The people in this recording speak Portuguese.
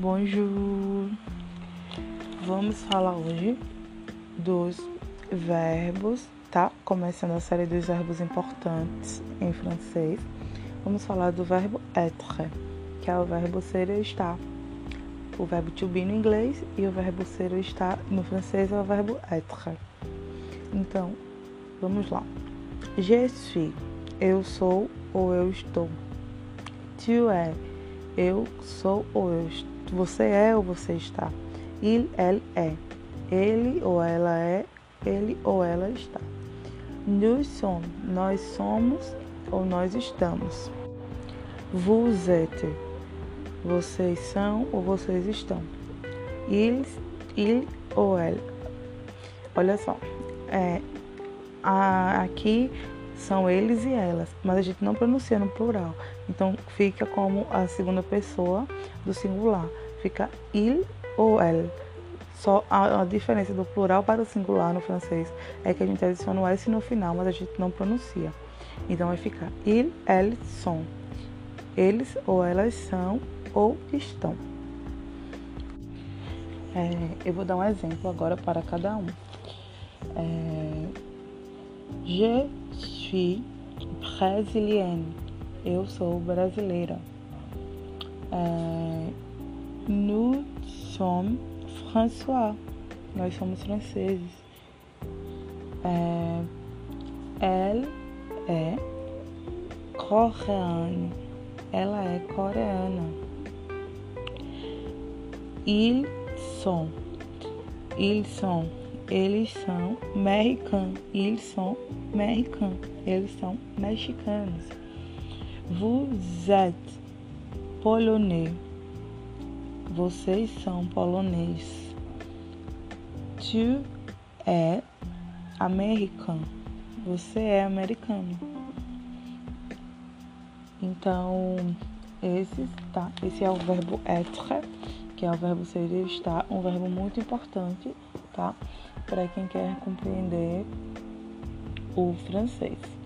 Bonjour! Vamos falar hoje dos verbos, tá? Começando a série dos verbos importantes em francês. Vamos falar do verbo être, que é o verbo ser ou estar. O verbo to be no inglês e o verbo ser ou estar no francês é o verbo être. Então, vamos lá. Je suis, eu sou ou eu estou. Tu es, eu sou ou eu você é ou você está. Il, elle é. Ele ou ela é. Ele ou ela está. Nous sommes. Nós somos ou nós estamos. Vous êtes. Vocês são ou vocês estão. Ils, il ou ela. Olha só. É, a, aqui são eles e elas, mas a gente não pronuncia no plural. Então fica como a segunda pessoa do singular. Fica il ou elle. Só a, a, diferença do plural para o singular no francês é que a gente adiciona o S no final, mas a gente não pronuncia. Então vai ficar il, elles sont. Eles ou elas são ou estão. É, eu vou dar um exemplo agora para cada um. É, je suis brésilienne. Eu sou brasileira. É, nous sommes François. Nós somos franceses. É, elle é coreana. Ela é coreana. Ils sont. Ils sont eles são mexicanos. Eles são mexicanos. Eles são mexicanos. Vous êtes polonais. Vocês são polonês. Tu é americano. Você é americano. Então, esse, tá, esse é o verbo être, que é o verbo ser e estar, um verbo muito importante, tá? Para quem quer compreender o francês.